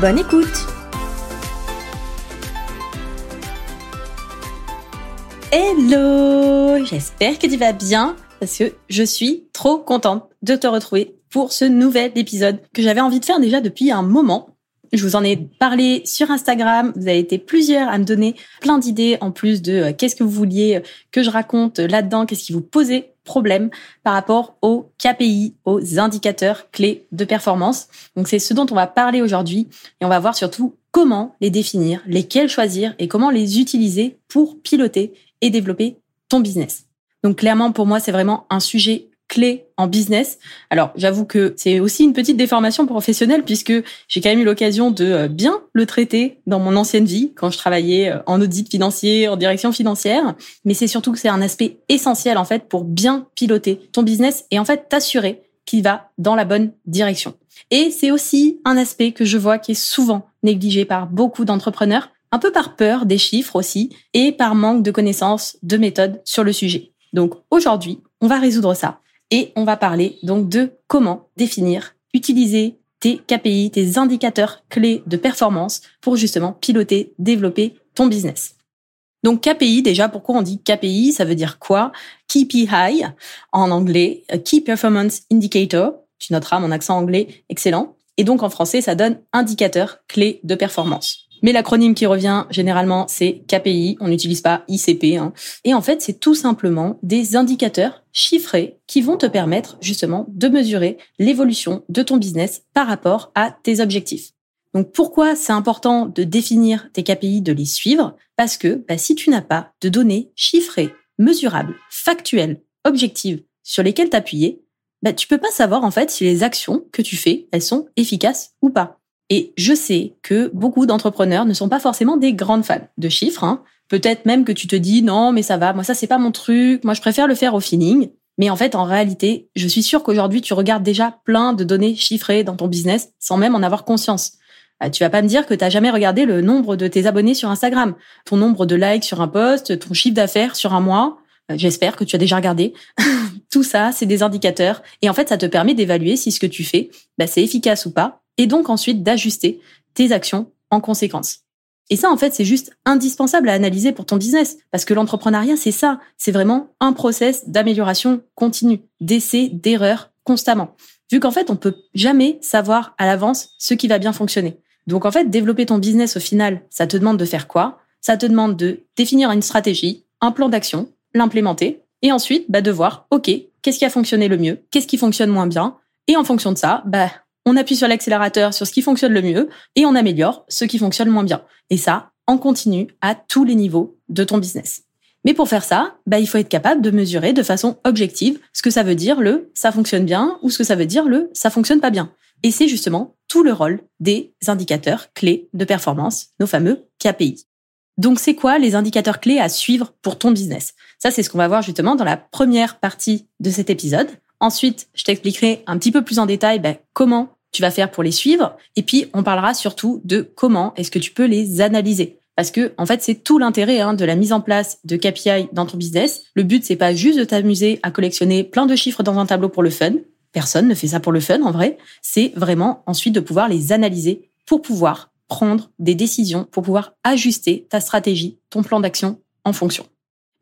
Bonne écoute Hello J'espère que tu vas bien parce que je suis trop contente de te retrouver pour ce nouvel épisode que j'avais envie de faire déjà depuis un moment. Je vous en ai parlé sur Instagram. Vous avez été plusieurs à me donner plein d'idées en plus de euh, qu'est-ce que vous vouliez que je raconte là-dedans, qu'est-ce qui vous posait problème par rapport aux KPI, aux indicateurs clés de performance. Donc c'est ce dont on va parler aujourd'hui et on va voir surtout comment les définir, lesquels choisir et comment les utiliser pour piloter et développer ton business. Donc clairement pour moi c'est vraiment un sujet clé en business. Alors, j'avoue que c'est aussi une petite déformation professionnelle puisque j'ai quand même eu l'occasion de euh, bien le traiter dans mon ancienne vie quand je travaillais euh, en audit financier, en direction financière. Mais c'est surtout que c'est un aspect essentiel en fait pour bien piloter ton business et en fait t'assurer qu'il va dans la bonne direction. Et c'est aussi un aspect que je vois qui est souvent négligé par beaucoup d'entrepreneurs, un peu par peur des chiffres aussi et par manque de connaissances, de méthodes sur le sujet. Donc aujourd'hui, on va résoudre ça et on va parler donc de comment définir, utiliser tes KPI, tes indicateurs clés de performance pour justement piloter, développer ton business. Donc KPI, déjà, pourquoi on dit KPI Ça veut dire quoi? KPI en anglais, Key Performance Indicator. Tu noteras mon accent anglais excellent. Et donc en français, ça donne indicateur clé de performance. Mais l'acronyme qui revient généralement, c'est KPI. On n'utilise pas ICP. Hein. Et en fait, c'est tout simplement des indicateurs chiffrés qui vont te permettre justement de mesurer l'évolution de ton business par rapport à tes objectifs. Donc pourquoi c'est important de définir tes KPI, de les suivre? Parce que bah, si tu n'as pas de données chiffrées, mesurables, factuelles, objectives sur lesquelles t'appuyer, bah, tu peux pas savoir en fait si les actions que tu fais, elles sont efficaces ou pas. Et je sais que beaucoup d'entrepreneurs ne sont pas forcément des grandes fans de chiffres. Hein. Peut-être même que tu te dis non, mais ça va, moi ça c'est pas mon truc, moi je préfère le faire au feeling. Mais en fait, en réalité, je suis sûre qu'aujourd'hui tu regardes déjà plein de données chiffrées dans ton business sans même en avoir conscience. Euh, tu vas pas me dire que tu jamais regardé le nombre de tes abonnés sur Instagram, ton nombre de likes sur un post, ton chiffre d'affaires sur un mois. Euh, j'espère que tu as déjà regardé. Tout ça, c'est des indicateurs. Et en fait, ça te permet d'évaluer si ce que tu fais, bah, c'est efficace ou pas et donc ensuite d'ajuster tes actions en conséquence. Et ça, en fait, c'est juste indispensable à analyser pour ton business, parce que l'entrepreneuriat, c'est ça, c'est vraiment un process d'amélioration continue, d'essais, d'erreurs constamment. Vu qu'en fait, on peut jamais savoir à l'avance ce qui va bien fonctionner. Donc en fait, développer ton business au final, ça te demande de faire quoi? Ça te demande de définir une stratégie, un plan d'action, l'implémenter, et ensuite bah, de voir, ok, qu'est-ce qui a fonctionné le mieux, qu'est-ce qui fonctionne moins bien, et en fonction de ça, bah, on appuie sur l'accélérateur sur ce qui fonctionne le mieux et on améliore ce qui fonctionne moins bien. Et ça, en continu à tous les niveaux de ton business. Mais pour faire ça, bah, il faut être capable de mesurer de façon objective ce que ça veut dire le ça fonctionne bien ou ce que ça veut dire le ça fonctionne pas bien. Et c'est justement tout le rôle des indicateurs clés de performance, nos fameux KPI. Donc c'est quoi les indicateurs clés à suivre pour ton business? Ça c'est ce qu'on va voir justement dans la première partie de cet épisode. Ensuite, je t'expliquerai un petit peu plus en détail bah, comment tu vas faire pour les suivre. Et puis, on parlera surtout de comment est-ce que tu peux les analyser. Parce que, en fait, c'est tout l'intérêt hein, de la mise en place de KPI dans ton business. Le but, c'est pas juste de t'amuser à collectionner plein de chiffres dans un tableau pour le fun. Personne ne fait ça pour le fun, en vrai. C'est vraiment ensuite de pouvoir les analyser pour pouvoir prendre des décisions, pour pouvoir ajuster ta stratégie, ton plan d'action en fonction.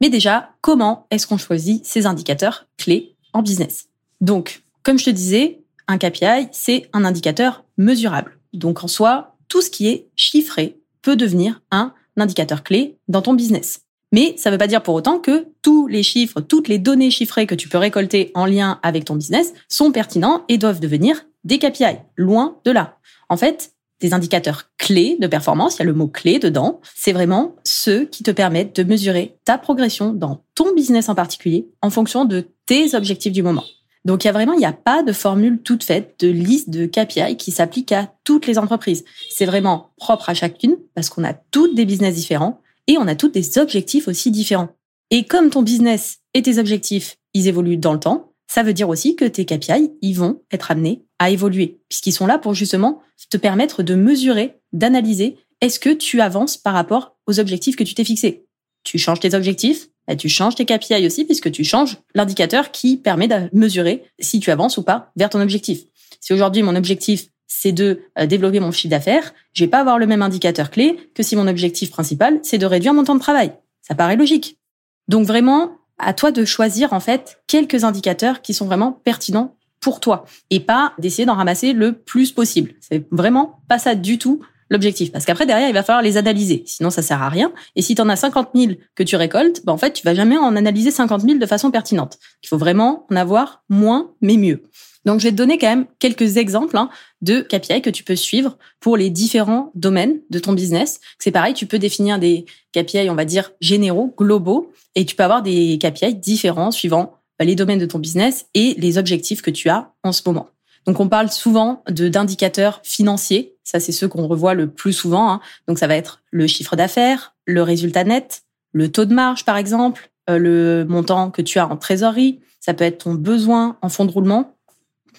Mais déjà, comment est-ce qu'on choisit ces indicateurs clés en business? Donc, comme je te disais, un KPI, c'est un indicateur mesurable. Donc en soi, tout ce qui est chiffré peut devenir un indicateur clé dans ton business. Mais ça ne veut pas dire pour autant que tous les chiffres, toutes les données chiffrées que tu peux récolter en lien avec ton business sont pertinents et doivent devenir des KPI. Loin de là. En fait, des indicateurs clés de performance, il y a le mot clé dedans, c'est vraiment ceux qui te permettent de mesurer ta progression dans ton business en particulier en fonction de tes objectifs du moment. Donc il y a vraiment, il n'y a pas de formule toute faite de liste de KPI qui s'applique à toutes les entreprises. C'est vraiment propre à chacune parce qu'on a toutes des business différents et on a toutes des objectifs aussi différents. Et comme ton business et tes objectifs, ils évoluent dans le temps, ça veut dire aussi que tes KPI, ils vont être amenés à évoluer puisqu'ils sont là pour justement te permettre de mesurer, d'analyser est-ce que tu avances par rapport aux objectifs que tu t'es fixés. Tu changes tes objectifs, bah, tu changes tes KPI aussi puisque tu changes l'indicateur qui permet de mesurer si tu avances ou pas vers ton objectif. Si aujourd'hui mon objectif c'est de euh, développer mon chiffre d'affaires, je vais pas avoir le même indicateur clé que si mon objectif principal c'est de réduire mon temps de travail. Ça paraît logique. Donc vraiment, à toi de choisir en fait quelques indicateurs qui sont vraiment pertinents pour toi et pas d'essayer d'en ramasser le plus possible. C'est vraiment pas ça du tout l'objectif. Parce qu'après, derrière, il va falloir les analyser. Sinon, ça sert à rien. Et si tu en as 50 000 que tu récoltes, ben, en fait, tu vas jamais en analyser 50 000 de façon pertinente. Il faut vraiment en avoir moins, mais mieux. Donc, je vais te donner quand même quelques exemples hein, de KPI que tu peux suivre pour les différents domaines de ton business. C'est pareil, tu peux définir des KPI, on va dire, généraux, globaux, et tu peux avoir des KPI différents suivant bah, les domaines de ton business et les objectifs que tu as en ce moment. Donc on parle souvent de d'indicateurs financiers. Ça, c'est ceux qu'on revoit le plus souvent. Hein. Donc ça va être le chiffre d'affaires, le résultat net, le taux de marge, par exemple, euh, le montant que tu as en trésorerie. Ça peut être ton besoin en fonds de roulement.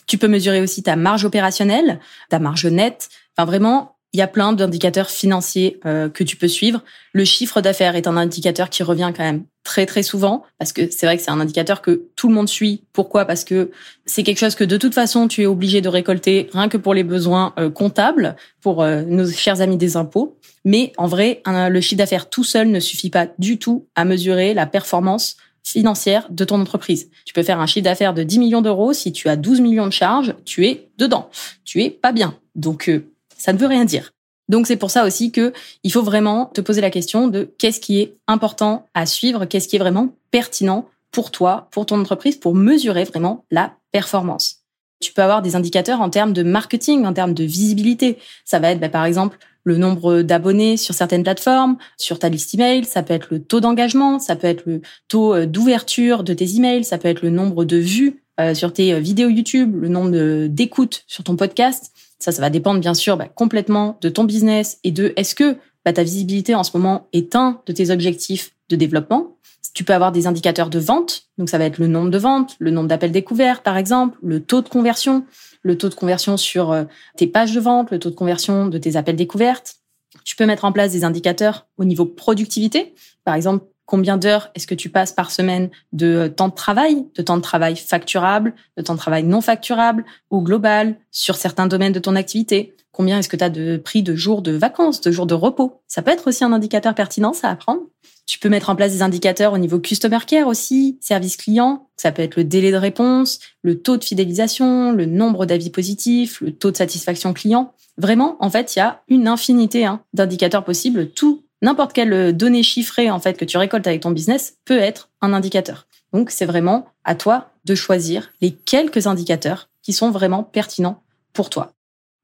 Tu peux mesurer aussi ta marge opérationnelle, ta marge nette. Enfin vraiment, il y a plein d'indicateurs financiers euh, que tu peux suivre. Le chiffre d'affaires est un indicateur qui revient quand même très très souvent parce que c'est vrai que c'est un indicateur que tout le monde suit. Pourquoi? Parce que c'est quelque chose que de toute façon tu es obligé de récolter rien que pour les besoins euh, comptables pour euh, nos chers amis des impôts. Mais en vrai, le chiffre d'affaires tout seul ne suffit pas du tout à mesurer la performance financière de ton entreprise. Tu peux faire un chiffre d'affaires de 10 millions d'euros si tu as 12 millions de charges, tu es dedans. Tu es pas bien. Donc ça ne veut rien dire. Donc c'est pour ça aussi que il faut vraiment te poser la question de qu'est-ce qui est important à suivre, qu'est-ce qui est vraiment pertinent pour toi, pour ton entreprise, pour mesurer vraiment la performance. Tu peux avoir des indicateurs en termes de marketing, en termes de visibilité. Ça va être bah, par exemple le nombre d'abonnés sur certaines plateformes, sur ta liste email, ça peut être le taux d'engagement, ça peut être le taux euh, d'ouverture de tes emails, ça peut être le nombre de vues euh, sur tes euh, vidéos YouTube, le nombre d'écoutes sur ton podcast. Ça, ça va dépendre bien sûr bah, complètement de ton business et de est-ce que bah, ta visibilité en ce moment est un de tes objectifs de développement. Tu peux avoir des indicateurs de vente, donc ça va être le nombre de ventes, le nombre d'appels découverts par exemple, le taux de conversion, le taux de conversion sur euh, tes pages de vente, le taux de conversion de tes appels découvertes. Tu peux mettre en place des indicateurs au niveau productivité, par exemple Combien d'heures est-ce que tu passes par semaine de temps de travail, de temps de travail facturable, de temps de travail non facturable ou global sur certains domaines de ton activité? Combien est-ce que tu as de prix de jours de vacances, de jours de repos? Ça peut être aussi un indicateur pertinent, ça à prendre. Tu peux mettre en place des indicateurs au niveau customer care aussi, service client. Ça peut être le délai de réponse, le taux de fidélisation, le nombre d'avis positifs, le taux de satisfaction client. Vraiment, en fait, il y a une infinité hein, d'indicateurs possibles. Tout n'importe quelle euh, donnée chiffrée en fait que tu récoltes avec ton business peut être un indicateur. Donc c'est vraiment à toi de choisir les quelques indicateurs qui sont vraiment pertinents pour toi.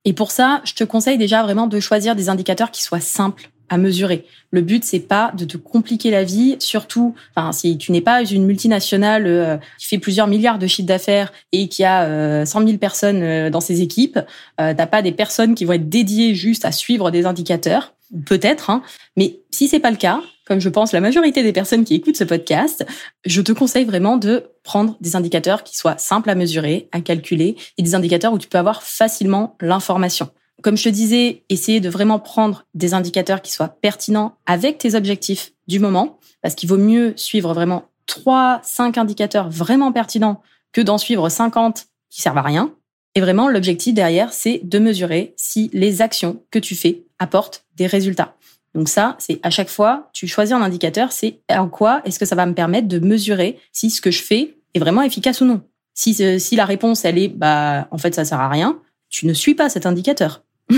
Et pour ça, je te conseille déjà vraiment de choisir des indicateurs qui soient simples à mesurer. Le but c'est pas de te compliquer la vie, surtout enfin si tu n'es pas une multinationale euh, qui fait plusieurs milliards de chiffres d'affaires et qui a euh, 100 000 personnes euh, dans ses équipes, t'as pas des personnes qui vont être dédiées juste à suivre des indicateurs peut-être, hein. mais si c'est pas le cas, comme je pense la majorité des personnes qui écoutent ce podcast, je te conseille vraiment de prendre des indicateurs qui soient simples à mesurer, à calculer, et des indicateurs où tu peux avoir facilement l'information. Comme je te disais, essayer de vraiment prendre des indicateurs qui soient pertinents avec tes objectifs du moment, parce qu'il vaut mieux suivre vraiment trois, cinq indicateurs vraiment pertinents que d'en suivre 50 qui servent à rien. Et vraiment, l'objectif derrière, c'est de mesurer si les actions que tu fais apportent des résultats. Donc ça, c'est à chaque fois, tu choisis un indicateur, c'est en quoi est-ce que ça va me permettre de mesurer si ce que je fais est vraiment efficace ou non. Si, euh, si la réponse, elle est, bah, en fait, ça sert à rien, tu ne suis pas cet indicateur.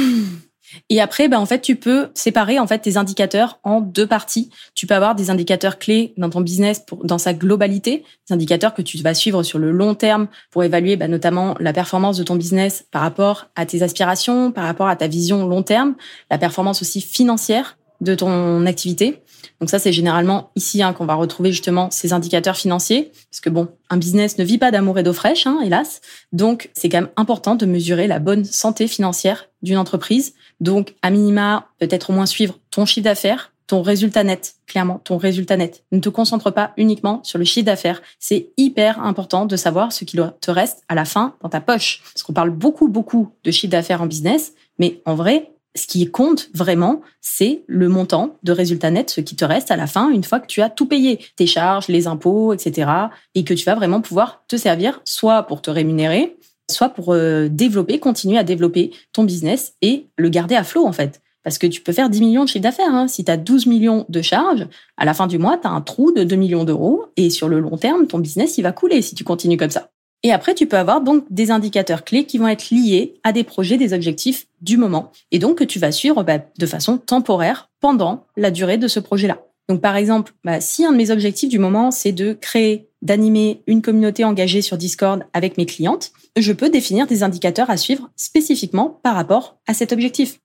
Et après, ben, en fait, tu peux séparer en fait tes indicateurs en deux parties. Tu peux avoir des indicateurs clés dans ton business pour, dans sa globalité, des indicateurs que tu vas suivre sur le long terme pour évaluer ben, notamment la performance de ton business par rapport à tes aspirations, par rapport à ta vision long terme, la performance aussi financière de ton activité. Donc ça, c'est généralement ici hein, qu'on va retrouver justement ces indicateurs financiers, parce que bon, un business ne vit pas d'amour et d'eau fraîche, hein, hélas. Donc c'est quand même important de mesurer la bonne santé financière d'une entreprise. Donc à minima, peut-être au moins suivre ton chiffre d'affaires, ton résultat net, clairement, ton résultat net. Ne te concentre pas uniquement sur le chiffre d'affaires. C'est hyper important de savoir ce qu'il te reste à la fin dans ta poche. Parce qu'on parle beaucoup, beaucoup de chiffre d'affaires en business, mais en vrai, ce qui compte vraiment, c'est le montant de résultat net, ce qui te reste à la fin, une fois que tu as tout payé, tes charges, les impôts, etc., et que tu vas vraiment pouvoir te servir soit pour te rémunérer, soit pour euh, développer, continuer à développer ton business et le garder à flot, en fait. Parce que tu peux faire 10 millions de chiffre d'affaires. Hein. Si tu as 12 millions de charges, à la fin du mois, tu as un trou de 2 millions d'euros. Et sur le long terme, ton business, il va couler si tu continues comme ça. Et après, tu peux avoir donc des indicateurs clés qui vont être liés à des projets, des objectifs du moment. Et donc, que tu vas suivre bah, de façon temporaire pendant la durée de ce projet-là. Donc, par exemple, bah, si un de mes objectifs du moment, c'est de créer, d'animer une communauté engagée sur Discord avec mes clientes, je peux définir des indicateurs à suivre spécifiquement par rapport à cet objectif.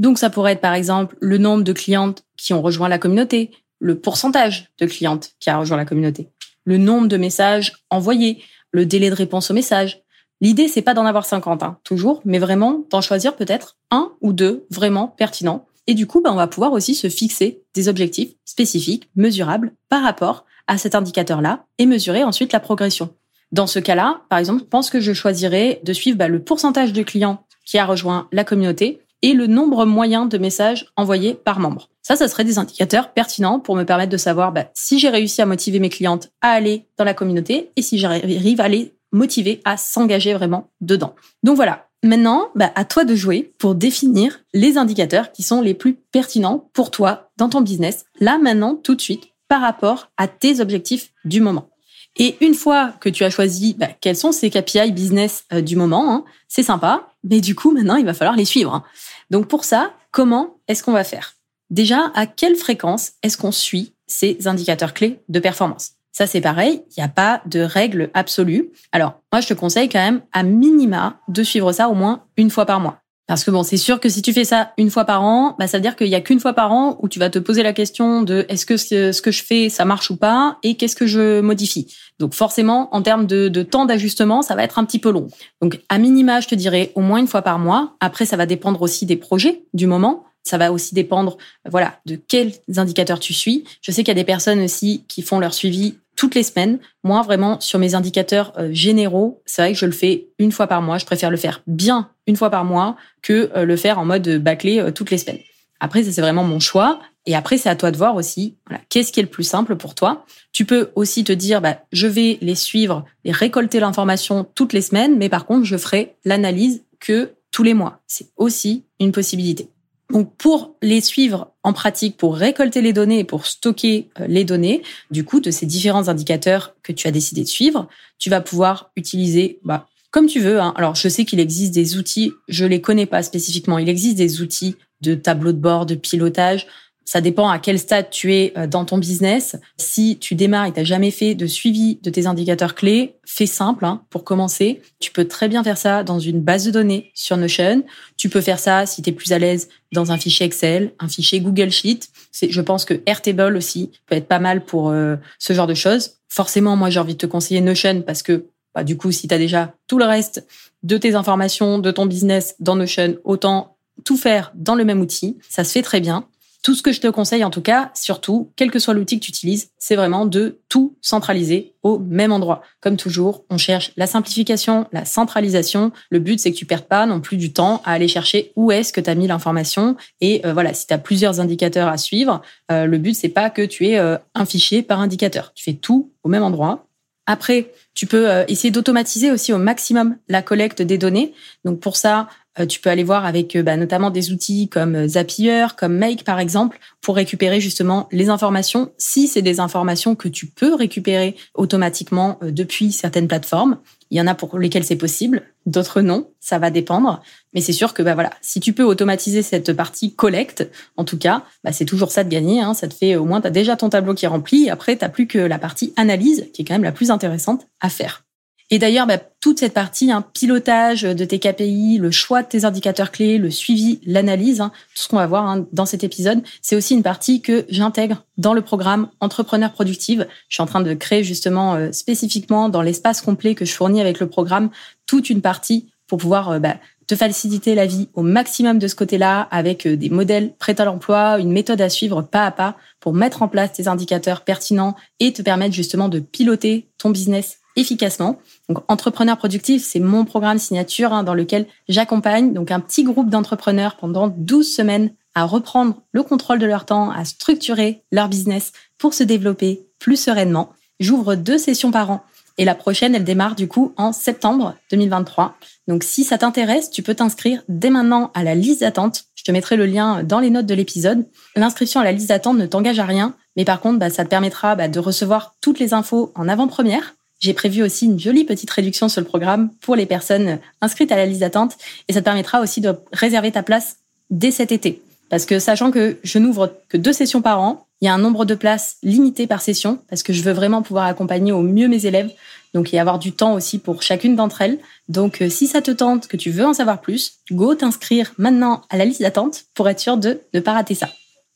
Donc, ça pourrait être, par exemple, le nombre de clientes qui ont rejoint la communauté, le pourcentage de clientes qui a rejoint la communauté, le nombre de messages envoyés, le délai de réponse au message. L'idée, c'est pas d'en avoir 50, hein, toujours, mais vraiment d'en choisir peut-être un ou deux vraiment pertinents. Et du coup, bah, on va pouvoir aussi se fixer des objectifs spécifiques, mesurables, par rapport à cet indicateur-là, et mesurer ensuite la progression. Dans ce cas-là, par exemple, je pense que je choisirais de suivre bah, le pourcentage de clients qui a rejoint la communauté et le nombre moyen de messages envoyés par membre. Ça, ça serait des indicateurs pertinents pour me permettre de savoir bah, si j'ai réussi à motiver mes clientes à aller dans la communauté et si j'arrive à les motiver à s'engager vraiment dedans. Donc voilà. Maintenant, bah, à toi de jouer pour définir les indicateurs qui sont les plus pertinents pour toi dans ton business, là maintenant, tout de suite, par rapport à tes objectifs du moment. Et une fois que tu as choisi bah, quels sont ces KPI business euh, du moment, hein, c'est sympa, mais du coup maintenant il va falloir les suivre. Hein. Donc pour ça, comment est-ce qu'on va faire? Déjà, à quelle fréquence est-ce qu'on suit ces indicateurs clés de performance? Ça, c'est pareil, il n'y a pas de règle absolue. Alors, moi, je te conseille quand même à minima de suivre ça au moins une fois par mois. Parce que bon, c'est sûr que si tu fais ça une fois par an, bah, ça veut dire qu'il y a qu'une fois par an où tu vas te poser la question de est-ce que ce que je fais, ça marche ou pas, et qu'est-ce que je modifie. Donc forcément, en termes de, de temps d'ajustement, ça va être un petit peu long. Donc à minima, je te dirais au moins une fois par mois. Après, ça va dépendre aussi des projets du moment. Ça va aussi dépendre, voilà, de quels indicateurs tu suis. Je sais qu'il y a des personnes aussi qui font leur suivi toutes les semaines. Moi, vraiment, sur mes indicateurs euh, généraux, c'est vrai que je le fais une fois par mois. Je préfère le faire bien une fois par mois que euh, le faire en mode bâclé euh, toutes les semaines. Après, ça, c'est vraiment mon choix. Et après, c'est à toi de voir aussi, qu'est-ce qui est le plus simple pour toi. Tu peux aussi te dire, bah, je vais les suivre et récolter l'information toutes les semaines, mais par contre, je ferai l'analyse que tous les mois. C'est aussi une possibilité. Donc pour les suivre en pratique, pour récolter les données pour stocker euh, les données, du coup, de ces différents indicateurs que tu as décidé de suivre, tu vas pouvoir utiliser bah, comme tu veux. Hein. Alors je sais qu'il existe des outils, je les connais pas spécifiquement. Il existe des outils de tableau de bord, de pilotage. Ça dépend à quel stade tu es euh, dans ton business. Si tu démarres et tu jamais fait de suivi de tes indicateurs clés, fais simple hein, pour commencer. Tu peux très bien faire ça dans une base de données sur Notion. Tu peux faire ça si tu es plus à l'aise dans un fichier Excel, un fichier Google Sheet. Je pense que Airtable aussi peut être pas mal pour euh, ce genre de choses. Forcément, moi j'ai envie de te conseiller Notion parce que bah, du coup, si tu as déjà tout le reste de tes informations, de ton business dans Notion, autant tout faire dans le même outil. Ça se fait très bien. Tout ce que je te conseille, en tout cas, surtout, quel que soit l'outil que tu utilises, c'est vraiment de tout centraliser au même endroit. Comme toujours, on cherche la simplification, la centralisation. Le but, c'est que tu perdes pas non plus du temps à aller chercher où est-ce que tu as mis l'information. Et euh, voilà, si tu as plusieurs indicateurs à suivre, euh, le but, c'est pas que tu aies euh, un fichier par indicateur. Tu fais tout au même endroit. Après, tu peux essayer d'automatiser aussi au maximum la collecte des données. Donc pour ça, tu peux aller voir avec euh, bah, notamment des outils comme euh, Zapier, comme Make par exemple, pour récupérer justement les informations. Si c'est des informations que tu peux récupérer automatiquement depuis certaines plateformes, il y en a pour lesquelles c'est possible, d'autres non, ça va dépendre. Mais c'est sûr que bah voilà, si tu peux automatiser cette partie collecte, en tout cas, bah c'est toujours ça de gagner. Hein. Ça te fait au moins, tu as déjà ton tableau qui est rempli. après, tu plus que la partie analyse, qui est quand même la plus intéressante à faire. Et d'ailleurs, bah, toute cette partie, hein, pilotage de tes KPI, le choix de tes indicateurs clés, le suivi, l'analyse, hein, tout ce qu'on va voir hein, dans cet épisode, c'est aussi une partie que j'intègre dans le programme Entrepreneur Productive. Je suis en train de créer justement euh, spécifiquement dans l'espace complet que je fournis avec le programme toute une partie pour pouvoir euh, bah, te faciliter la vie au maximum de ce côté-là avec euh, des modèles prêts à l'emploi, une méthode à suivre pas à pas pour mettre en place tes indicateurs pertinents et te permettre justement de piloter ton business efficacement. Donc, Entrepreneur Productif, c'est mon programme signature hein, dans lequel j'accompagne donc un petit groupe d'entrepreneurs pendant 12 semaines à reprendre le contrôle de leur temps, à structurer leur business pour se développer plus sereinement. J'ouvre deux sessions par an et la prochaine, elle démarre du coup en septembre 2023. Donc si ça t'intéresse, tu peux t'inscrire dès maintenant à la liste d'attente. Je te mettrai le lien dans les notes de l'épisode. L'inscription à la liste d'attente ne t'engage à rien, mais par contre, bah, ça te permettra bah, de recevoir toutes les infos en avant-première j'ai prévu aussi une jolie petite réduction sur le programme pour les personnes inscrites à la liste d'attente et ça te permettra aussi de réserver ta place dès cet été. Parce que sachant que je n'ouvre que deux sessions par an, il y a un nombre de places limité par session parce que je veux vraiment pouvoir accompagner au mieux mes élèves. Donc, y avoir du temps aussi pour chacune d'entre elles. Donc, euh, si ça te tente, que tu veux en savoir plus, go t'inscrire maintenant à la liste d'attente pour être sûr de ne pas rater ça.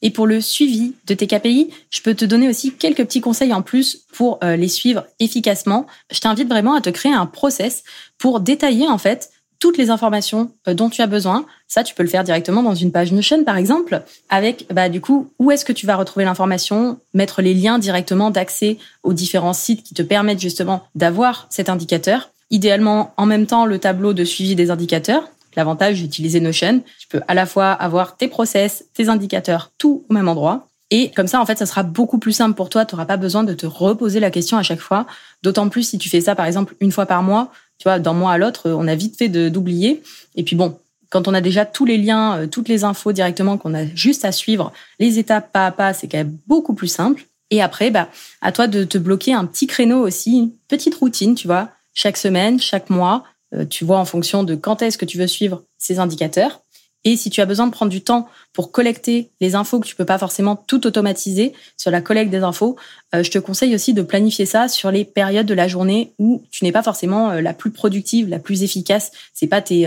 Et pour le suivi de tes KPI, je peux te donner aussi quelques petits conseils en plus pour euh, les suivre efficacement. Je t'invite vraiment à te créer un process pour détailler en fait toutes les informations euh, dont tu as besoin. Ça, tu peux le faire directement dans une page Notion, par exemple, avec bah, du coup où est-ce que tu vas retrouver l'information, mettre les liens directement d'accès aux différents sites qui te permettent justement d'avoir cet indicateur. Idéalement, en même temps, le tableau de suivi des indicateurs. L'avantage d'utiliser Notion, tu peux à la fois avoir tes process, tes indicateurs, tout au même endroit. Et comme ça, en fait, ça sera beaucoup plus simple pour toi. Tu n'auras pas besoin de te reposer la question à chaque fois. D'autant plus si tu fais ça, par exemple, une fois par mois. Tu vois, d'un mois à l'autre, on a vite fait d'oublier. Et puis bon, quand on a déjà tous les liens, euh, toutes les infos directement, qu'on a juste à suivre les étapes pas à pas, c'est quand même beaucoup plus simple. Et après, bah, à toi de te bloquer un petit créneau aussi, une petite routine, tu vois, chaque semaine, chaque mois, euh, tu vois en fonction de quand est-ce que tu veux suivre ces indicateurs. Et si tu as besoin de prendre du temps pour collecter les infos que tu peux pas forcément tout automatiser sur la collecte des infos, euh, je te conseille aussi de planifier ça sur les périodes de la journée où tu n'es pas forcément euh, la plus productive, la plus efficace. C'est pas tes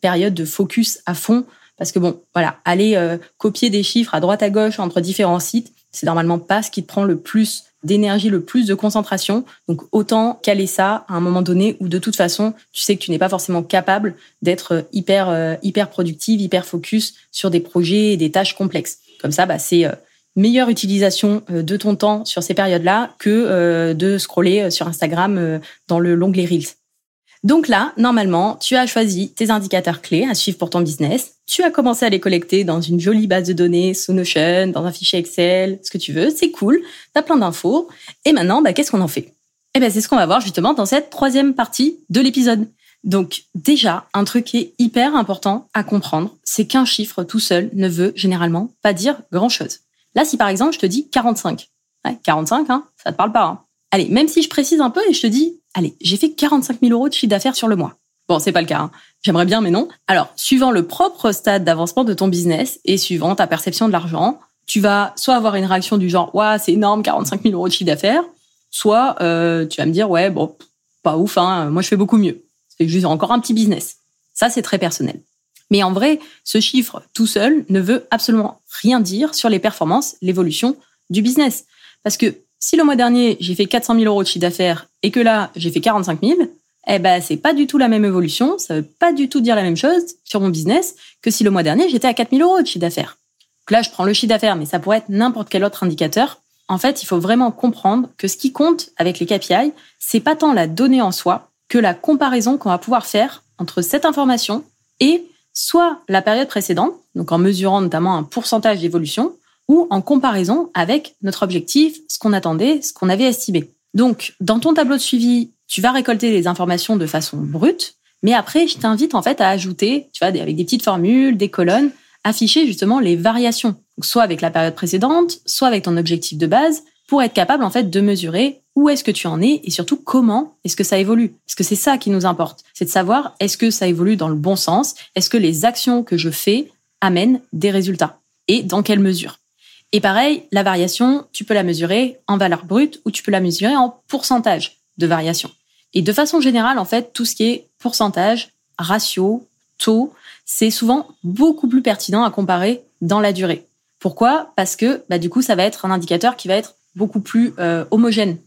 périodes de focus à fond parce que bon, voilà, aller copier des chiffres à droite à gauche entre différents sites, c'est normalement pas ce qui te prend le plus d'énergie, le plus de concentration. Donc autant caler ça à un moment donné où de toute façon, tu sais que tu n'es pas forcément capable d'être hyper euh, hyper productive, hyper focus sur des projets et des tâches complexes. Comme ça, bah, c'est euh, meilleure utilisation euh, de ton temps sur ces périodes-là que de scroller sur Instagram dans le l'onglet Reels. Donc là, normalement, tu as choisi tes indicateurs clés à suivre pour ton business. Tu as commencé à les collecter dans une jolie base de données sous Notion, dans un fichier Excel, ce que tu veux. C'est cool. Tu as plein d'infos. Et maintenant, bah, qu'est-ce qu'on en fait? Eh ben, c'est ce qu'on va voir justement dans cette troisième partie de l'épisode. Donc déjà, un truc qui est hyper important à comprendre, c'est qu'un chiffre tout seul ne veut généralement pas dire grand-chose. Là, si par exemple je te dis 45, ouais, 45, hein, ça te parle pas. Hein. Allez, même si je précise un peu et je te dis allez, j'ai fait 45 000 euros de chiffre d'affaires sur le mois. Bon, c'est pas le cas. Hein. J'aimerais bien, mais non. Alors, suivant le propre stade d'avancement de ton business et suivant ta perception de l'argent, tu vas soit avoir une réaction du genre, ouais, c'est énorme, 45 000 euros de chiffre d'affaires, soit euh, tu vas me dire, ouais, bon, pas ouf, hein, moi je fais beaucoup mieux. C'est juste encore un petit business. Ça, c'est très personnel. Mais en vrai, ce chiffre tout seul ne veut absolument rien dire sur les performances, l'évolution du business. Parce que si le mois dernier, j'ai fait 400 000 euros de chiffre d'affaires et que là, j'ai fait 45 000, eh ben, c'est pas du tout la même évolution. Ça veut pas du tout dire la même chose sur mon business que si le mois dernier, j'étais à 4 000 euros de chiffre d'affaires. Là, je prends le chiffre d'affaires, mais ça pourrait être n'importe quel autre indicateur. En fait, il faut vraiment comprendre que ce qui compte avec les KPI, c'est pas tant la donnée en soi que la comparaison qu'on va pouvoir faire entre cette information et soit la période précédente, donc en mesurant notamment un pourcentage d'évolution, ou en comparaison avec notre objectif, ce qu'on attendait, ce qu'on avait estimé. Donc, dans ton tableau de suivi, tu vas récolter les informations de façon brute, mais après, je t'invite en fait à ajouter, tu vois, avec des petites formules, des colonnes, afficher justement les variations, soit avec la période précédente, soit avec ton objectif de base, pour être capable en fait de mesurer où est-ce que tu en es et surtout comment est-ce que ça évolue. Parce que c'est ça qui nous importe, c'est de savoir est-ce que ça évolue dans le bon sens, est-ce que les actions que je fais amènent des résultats? Et dans quelle mesure? Et pareil, la variation, tu peux la mesurer en valeur brute ou tu peux la mesurer en pourcentage de variation. Et de façon générale, en fait, tout ce qui est pourcentage, ratio, taux, c'est souvent beaucoup plus pertinent à comparer dans la durée. Pourquoi? Parce que bah, du coup, ça va être un indicateur qui va être beaucoup plus euh, homogène.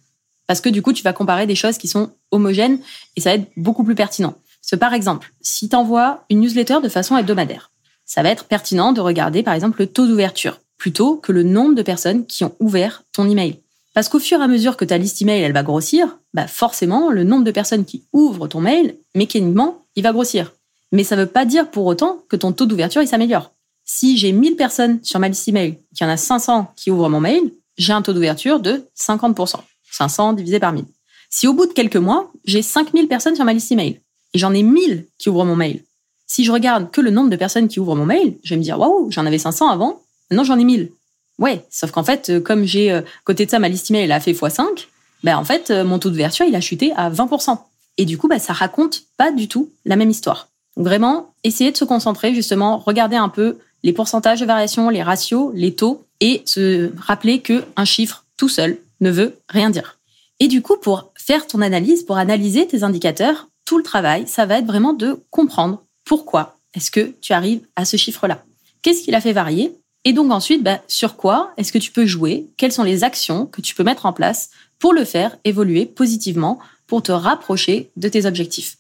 Parce que du coup, tu vas comparer des choses qui sont homogènes et ça va être beaucoup plus pertinent. Parce par exemple, si tu envoies une newsletter de façon hebdomadaire, ça va être pertinent de regarder par exemple le taux d'ouverture plutôt que le nombre de personnes qui ont ouvert ton email. Parce qu'au fur et à mesure que ta liste email elle va grossir, bah forcément le nombre de personnes qui ouvrent ton mail mécaniquement il va grossir. Mais ça ne veut pas dire pour autant que ton taux d'ouverture il s'améliore. Si j'ai 1000 personnes sur ma liste email, qu'il y en a 500 qui ouvrent mon mail, j'ai un taux d'ouverture de 50%. 500 divisé par 1000. Si au bout de quelques mois, j'ai 5000 personnes sur ma liste email et j'en ai 1000 qui ouvrent mon mail, si je regarde que le nombre de personnes qui ouvrent mon mail, je vais me dire waouh, j'en avais 500 avant, maintenant j'en ai 1000. Ouais, sauf qu'en fait, euh, comme j'ai euh, côté de ça ma liste email elle a fait x5, ben en fait euh, mon taux d'ouverture il a chuté à 20%. Et du coup, bah, ça raconte pas du tout la même histoire. Donc vraiment, essayez de se concentrer justement, regarder un peu les pourcentages de variation, les ratios, les taux, et se rappeler que un chiffre tout seul ne veut rien dire. Et du coup, pour faire ton analyse, pour analyser tes indicateurs, tout le travail, ça va être vraiment de comprendre pourquoi est-ce que tu arrives à ce chiffre-là Qu'est-ce qui l'a fait varier? Et donc ensuite, bah, sur quoi est-ce que tu peux jouer? Quelles sont les actions que tu peux mettre en place pour le faire évoluer positivement, pour te rapprocher de tes objectifs?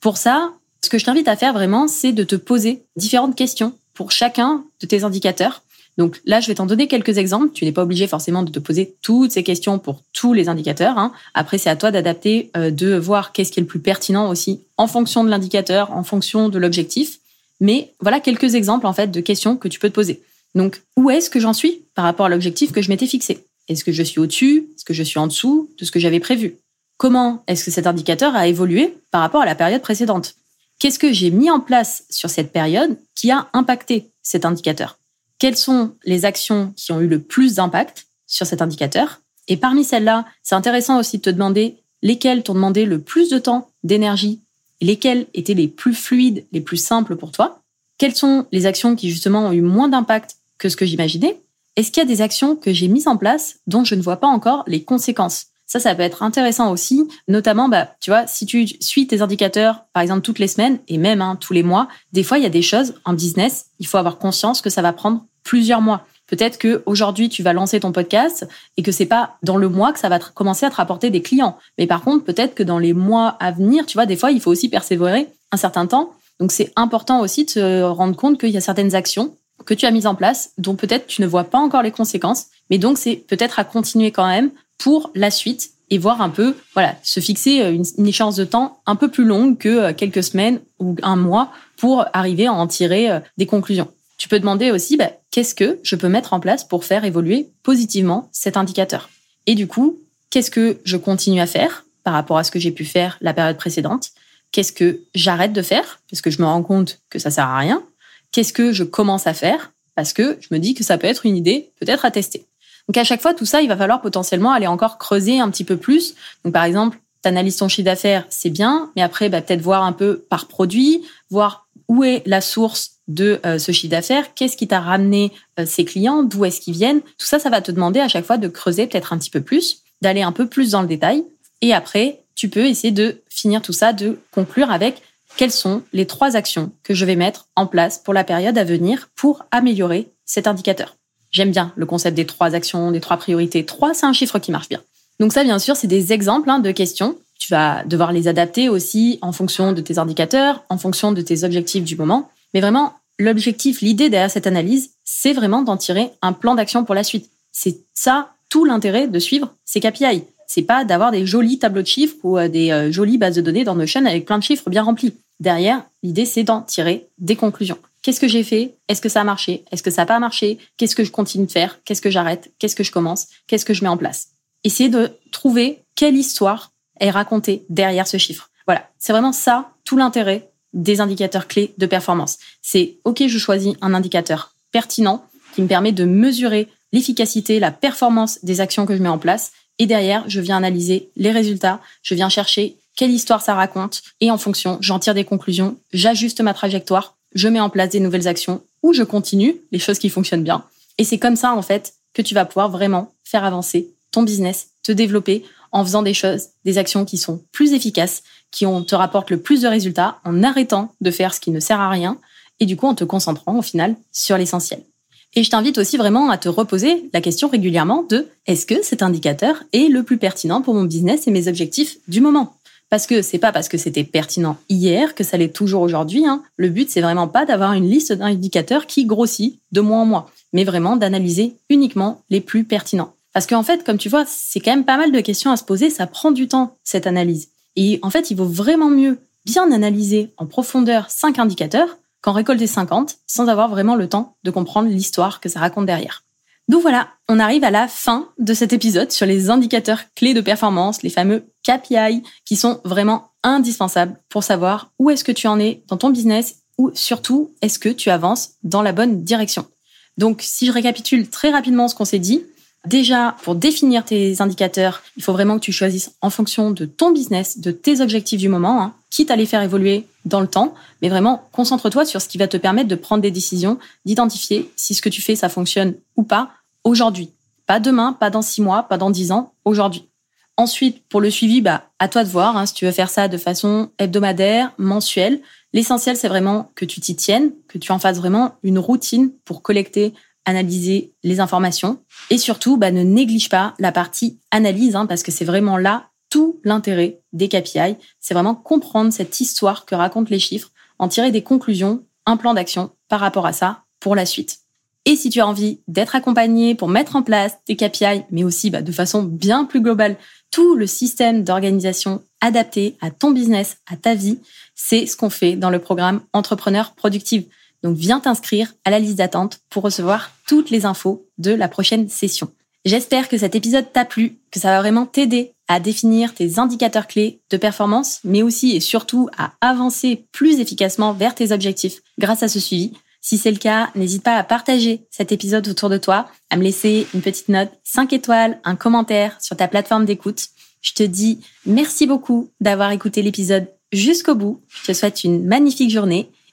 Pour ça, ce que je t'invite à faire vraiment, c'est de te poser différentes questions pour chacun de tes indicateurs donc là, je vais t'en donner quelques exemples. Tu n'es pas obligé forcément de te poser toutes ces questions pour tous les indicateurs. Hein. Après, c'est à toi d'adapter, euh, de voir qu'est-ce qui est le plus pertinent aussi en fonction de l'indicateur, en fonction de l'objectif. Mais voilà quelques exemples en fait de questions que tu peux te poser. Donc, où est-ce que j'en suis par rapport à l'objectif que je m'étais fixé? Est-ce que je suis au-dessus? Est-ce que je suis en dessous de ce que j'avais prévu? Comment est-ce que cet indicateur a évolué par rapport à la période précédente? Qu'est-ce que j'ai mis en place sur cette période qui a impacté cet indicateur? Quelles sont les actions qui ont eu le plus d'impact sur cet indicateur? Et parmi celles-là, c'est intéressant aussi de te demander lesquelles t'ont demandé le plus de temps, d'énergie, lesquelles étaient les plus fluides, les plus simples pour toi? Quelles sont les actions qui justement ont eu moins d'impact que ce que j'imaginais Est-ce qu'il y a des actions que j'ai mises en place dont je ne vois pas encore les conséquences? Ça, ça peut être intéressant aussi, notamment, bah, tu vois, si tu suis tes indicateurs, par exemple, toutes les semaines et même hein, tous les mois, des fois, il y a des choses en business, il faut avoir conscience que ça va prendre plusieurs mois. Peut-être que aujourd'hui tu vas lancer ton podcast et que c'est pas dans le mois que ça va commencer à te rapporter des clients. Mais par contre, peut-être que dans les mois à venir, tu vois, des fois, il faut aussi persévérer un certain temps. Donc c'est important aussi de se rendre compte qu'il y a certaines actions que tu as mises en place dont peut-être tu ne vois pas encore les conséquences, mais donc c'est peut-être à continuer quand même pour la suite et voir un peu, voilà, se fixer euh, une, échéance de temps un peu plus longue que euh, quelques semaines ou un mois pour arriver à en tirer euh, des conclusions. Tu peux demander aussi, bah, qu'est-ce que je peux mettre en place pour faire évoluer positivement cet indicateur? Et du coup, qu'est-ce que je continue à faire par rapport à ce que j'ai pu faire la période précédente? Qu'est-ce que j'arrête de faire? Parce que je me rends compte que ça sert à rien Qu'est-ce que je commence à faire parce que je me dis que ça peut être une idée peut-être à tester donc à chaque fois, tout ça, il va falloir potentiellement aller encore creuser un petit peu plus. Donc par exemple, tu analyses ton chiffre d'affaires, c'est bien, mais après, bah, peut-être voir un peu par produit, voir où est la source de euh, ce chiffre d'affaires, qu'est-ce qui t'a ramené euh, ces clients, d'où est-ce qu'ils viennent. Tout ça, ça va te demander à chaque fois de creuser peut-être un petit peu plus, d'aller un peu plus dans le détail. Et après, tu peux essayer de finir tout ça, de conclure avec quelles sont les trois actions que je vais mettre en place pour la période à venir pour améliorer cet indicateur? J'aime bien le concept des trois actions, des trois priorités. Trois, c'est un chiffre qui marche bien. Donc ça, bien sûr, c'est des exemples hein, de questions. Tu vas devoir les adapter aussi en fonction de tes indicateurs, en fonction de tes objectifs du moment. Mais vraiment, l'objectif, l'idée derrière cette analyse, c'est vraiment d'en tirer un plan d'action pour la suite. C'est ça tout l'intérêt de suivre ces KPI. C'est pas d'avoir des jolis tableaux de chiffres ou euh, des euh, jolies bases de données dans Notion avec plein de chiffres bien remplis. Derrière, l'idée, c'est d'en tirer des conclusions. Qu'est-ce que j'ai fait? Est-ce que ça a marché? Est-ce que ça n'a pas marché? Qu'est-ce que je continue de faire? Qu'est-ce que j'arrête? Qu'est-ce que je commence? Qu'est-ce que je mets en place? Essayez de trouver quelle histoire est racontée derrière ce chiffre. Voilà, c'est vraiment ça tout l'intérêt des indicateurs clés de performance. C'est OK, je choisis un indicateur pertinent qui me permet de mesurer l'efficacité, la performance des actions que je mets en place. Et derrière, je viens analyser les résultats, je viens chercher quelle histoire ça raconte, et en fonction, j'en tire des conclusions, j'ajuste ma trajectoire je mets en place des nouvelles actions ou je continue les choses qui fonctionnent bien. Et c'est comme ça, en fait, que tu vas pouvoir vraiment faire avancer ton business, te développer en faisant des choses, des actions qui sont plus efficaces, qui te rapportent le plus de résultats, en arrêtant de faire ce qui ne sert à rien, et du coup en te concentrant au final sur l'essentiel. Et je t'invite aussi vraiment à te reposer la question régulièrement de est-ce que cet indicateur est le plus pertinent pour mon business et mes objectifs du moment? Parce que c'est pas parce que c'était pertinent hier que ça l'est toujours aujourd'hui. Hein. Le but, c'est vraiment pas d'avoir une liste d'indicateurs qui grossit de mois en mois, mais vraiment d'analyser uniquement les plus pertinents. Parce qu'en fait, comme tu vois, c'est quand même pas mal de questions à se poser. Ça prend du temps, cette analyse. Et en fait, il vaut vraiment mieux bien analyser en profondeur cinq indicateurs qu'en récolter 50 sans avoir vraiment le temps de comprendre l'histoire que ça raconte derrière. Donc voilà, on arrive à la fin de cet épisode sur les indicateurs clés de performance, les fameux KPI, qui sont vraiment indispensables pour savoir où est-ce que tu en es dans ton business ou surtout est-ce que tu avances dans la bonne direction. Donc si je récapitule très rapidement ce qu'on s'est dit, Déjà, pour définir tes indicateurs, il faut vraiment que tu choisisses en fonction de ton business, de tes objectifs du moment, hein, quitte à les faire évoluer dans le temps, mais vraiment concentre-toi sur ce qui va te permettre de prendre des décisions, d'identifier si ce que tu fais, ça fonctionne ou pas aujourd'hui. Pas demain, pas dans six mois, pas dans dix ans, aujourd'hui. Ensuite, pour le suivi, bah, à toi de voir hein, si tu veux faire ça de façon hebdomadaire, mensuelle. L'essentiel, c'est vraiment que tu t'y tiennes, que tu en fasses vraiment une routine pour collecter analyser les informations et surtout bah, ne néglige pas la partie analyse hein, parce que c'est vraiment là tout l'intérêt des KPI. C'est vraiment comprendre cette histoire que racontent les chiffres, en tirer des conclusions, un plan d'action par rapport à ça pour la suite. Et si tu as envie d'être accompagné pour mettre en place tes KPI, mais aussi bah, de façon bien plus globale, tout le système d'organisation adapté à ton business, à ta vie, c'est ce qu'on fait dans le programme Entrepreneur Productive. Donc viens t'inscrire à la liste d'attente pour recevoir toutes les infos de la prochaine session. J'espère que cet épisode t'a plu, que ça va vraiment t'aider à définir tes indicateurs clés de performance, mais aussi et surtout à avancer plus efficacement vers tes objectifs grâce à ce suivi. Si c'est le cas, n'hésite pas à partager cet épisode autour de toi, à me laisser une petite note, 5 étoiles, un commentaire sur ta plateforme d'écoute. Je te dis merci beaucoup d'avoir écouté l'épisode jusqu'au bout. Je te souhaite une magnifique journée